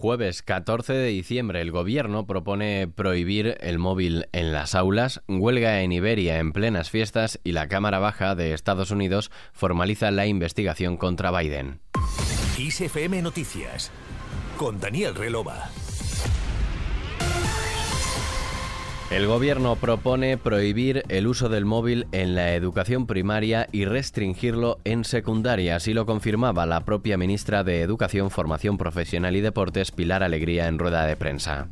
Jueves 14 de diciembre, el gobierno propone prohibir el móvil en las aulas, huelga en Iberia en plenas fiestas y la Cámara Baja de Estados Unidos formaliza la investigación contra Biden. ISFM Noticias con Daniel Relova. El gobierno propone prohibir el uso del móvil en la educación primaria y restringirlo en secundaria, así lo confirmaba la propia ministra de Educación, Formación Profesional y Deportes, Pilar Alegría, en rueda de prensa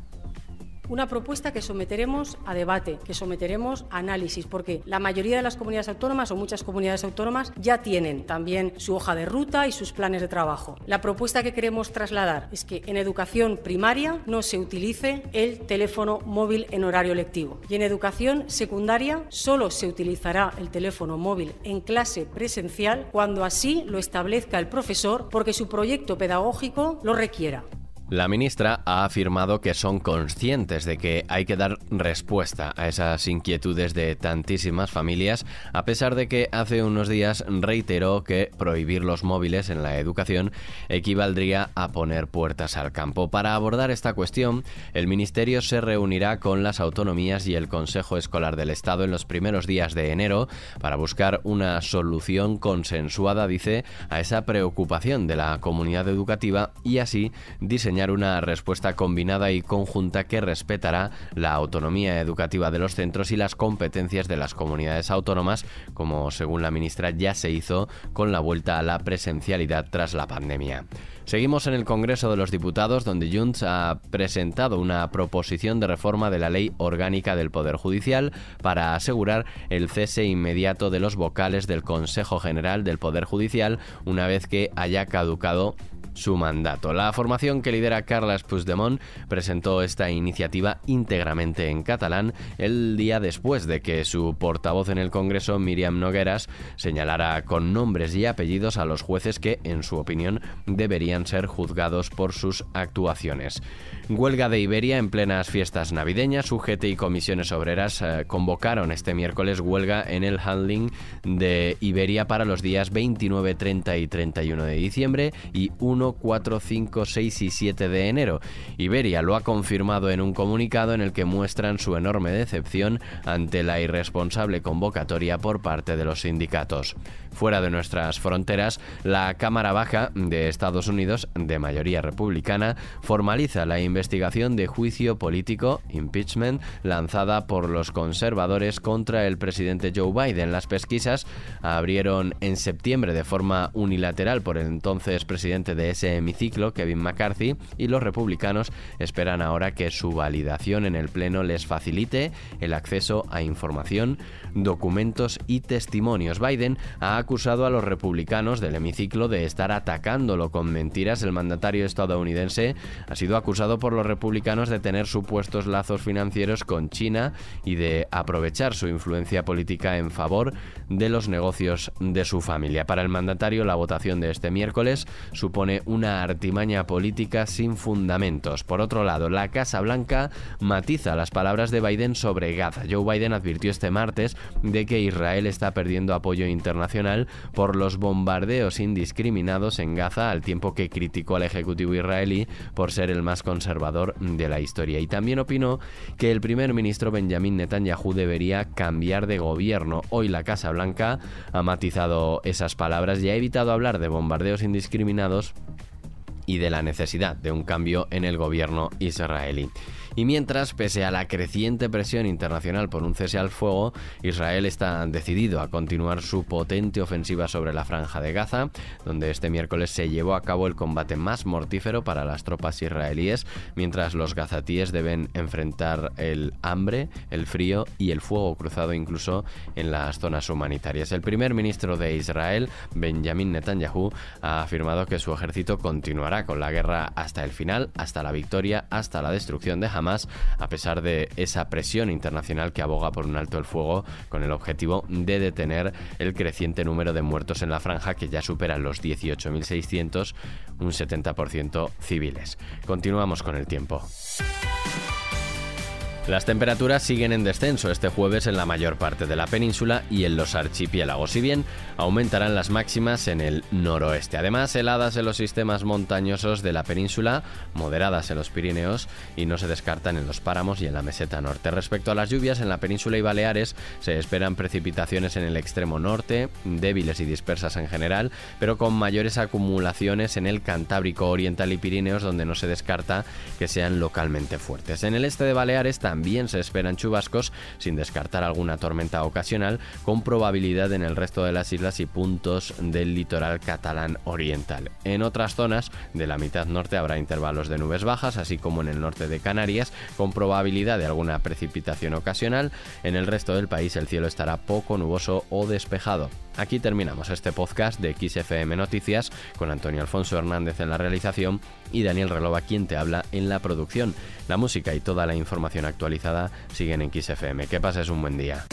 una propuesta que someteremos a debate, que someteremos a análisis, porque la mayoría de las comunidades autónomas o muchas comunidades autónomas ya tienen también su hoja de ruta y sus planes de trabajo. La propuesta que queremos trasladar es que en educación primaria no se utilice el teléfono móvil en horario lectivo y en educación secundaria solo se utilizará el teléfono móvil en clase presencial cuando así lo establezca el profesor porque su proyecto pedagógico lo requiera. La ministra ha afirmado que son conscientes de que hay que dar respuesta a esas inquietudes de tantísimas familias, a pesar de que hace unos días reiteró que prohibir los móviles en la educación equivaldría a poner puertas al campo. Para abordar esta cuestión, el Ministerio se reunirá con las autonomías y el Consejo Escolar del Estado en los primeros días de enero para buscar una solución consensuada, dice, a esa preocupación de la comunidad educativa y así diseñar una respuesta combinada y conjunta que respetará la autonomía educativa de los centros y las competencias de las comunidades autónomas, como según la ministra ya se hizo con la vuelta a la presencialidad tras la pandemia. Seguimos en el Congreso de los Diputados, donde Junts ha presentado una proposición de reforma de la ley orgánica del Poder Judicial para asegurar el cese inmediato de los vocales del Consejo General del Poder Judicial una vez que haya caducado su mandato. La formación que lidera Carles Puigdemont presentó esta iniciativa íntegramente en catalán el día después de que su portavoz en el Congreso, Miriam Nogueras, señalara con nombres y apellidos a los jueces que, en su opinión, deberían ser juzgados por sus actuaciones. Huelga de Iberia en plenas fiestas navideñas. UGT y comisiones obreras eh, convocaron este miércoles huelga en el handling de Iberia para los días 29, 30 y 31 de diciembre y 1, 4, 5, 6 y 7 de enero. Iberia lo ha confirmado en un comunicado en el que muestran su enorme decepción ante la irresponsable convocatoria por parte de los sindicatos. Fuera de nuestras fronteras, la Cámara Baja de Estados Unidos, de mayoría republicana, formaliza la investigación de juicio político, impeachment, lanzada por los conservadores contra el presidente Joe Biden. Las pesquisas abrieron en septiembre de forma unilateral por el entonces presidente de ese hemiciclo, Kevin McCarthy, y los republicanos esperan ahora que su validación en el Pleno les facilite el acceso a información, documentos y testimonios. Biden ha acusado a los republicanos del hemiciclo de estar atacándolo con mentiras. El mandatario estadounidense ha sido acusado por los republicanos de tener supuestos lazos financieros con China y de aprovechar su influencia política en favor de los negocios de su familia. Para el mandatario, la votación de este miércoles supone una artimaña política sin fundamentos. Por otro lado, la Casa Blanca matiza las palabras de Biden sobre Gaza. Joe Biden advirtió este martes de que Israel está perdiendo apoyo internacional por los bombardeos indiscriminados en Gaza, al tiempo que criticó al Ejecutivo israelí por ser el más conservador de la historia. Y también opinó que el primer ministro Benjamin Netanyahu debería cambiar de gobierno. Hoy la Casa Blanca ha matizado esas palabras y ha evitado hablar de bombardeos indiscriminados y de la necesidad de un cambio en el gobierno israelí. Y mientras, pese a la creciente presión internacional por un cese al fuego, Israel está decidido a continuar su potente ofensiva sobre la franja de Gaza, donde este miércoles se llevó a cabo el combate más mortífero para las tropas israelíes, mientras los gazatíes deben enfrentar el hambre, el frío y el fuego cruzado incluso en las zonas humanitarias. El primer ministro de Israel, Benjamin Netanyahu, ha afirmado que su ejército continuará con la guerra hasta el final, hasta la victoria, hasta la destrucción de Hamas a pesar de esa presión internacional que aboga por un alto el fuego con el objetivo de detener el creciente número de muertos en la franja que ya supera los 18.600, un 70% civiles. Continuamos con el tiempo. Las temperaturas siguen en descenso este jueves en la mayor parte de la península y en los archipiélagos, si bien aumentarán las máximas en el noroeste. Además, heladas en los sistemas montañosos de la península, moderadas en los Pirineos y no se descartan en los páramos y en la meseta norte. Respecto a las lluvias, en la península y Baleares se esperan precipitaciones en el extremo norte, débiles y dispersas en general, pero con mayores acumulaciones en el Cantábrico Oriental y Pirineos, donde no se descarta que sean localmente fuertes. En el este de Baleares también también se esperan chubascos, sin descartar alguna tormenta ocasional, con probabilidad en el resto de las islas y puntos del litoral catalán oriental. En otras zonas de la mitad norte habrá intervalos de nubes bajas, así como en el norte de Canarias, con probabilidad de alguna precipitación ocasional. En el resto del país el cielo estará poco nuboso o despejado. Aquí terminamos este podcast de XFM Noticias con Antonio Alfonso Hernández en la realización y Daniel Relova quien te habla en la producción. La música y toda la información actualizada siguen en XFM. Que pases un buen día.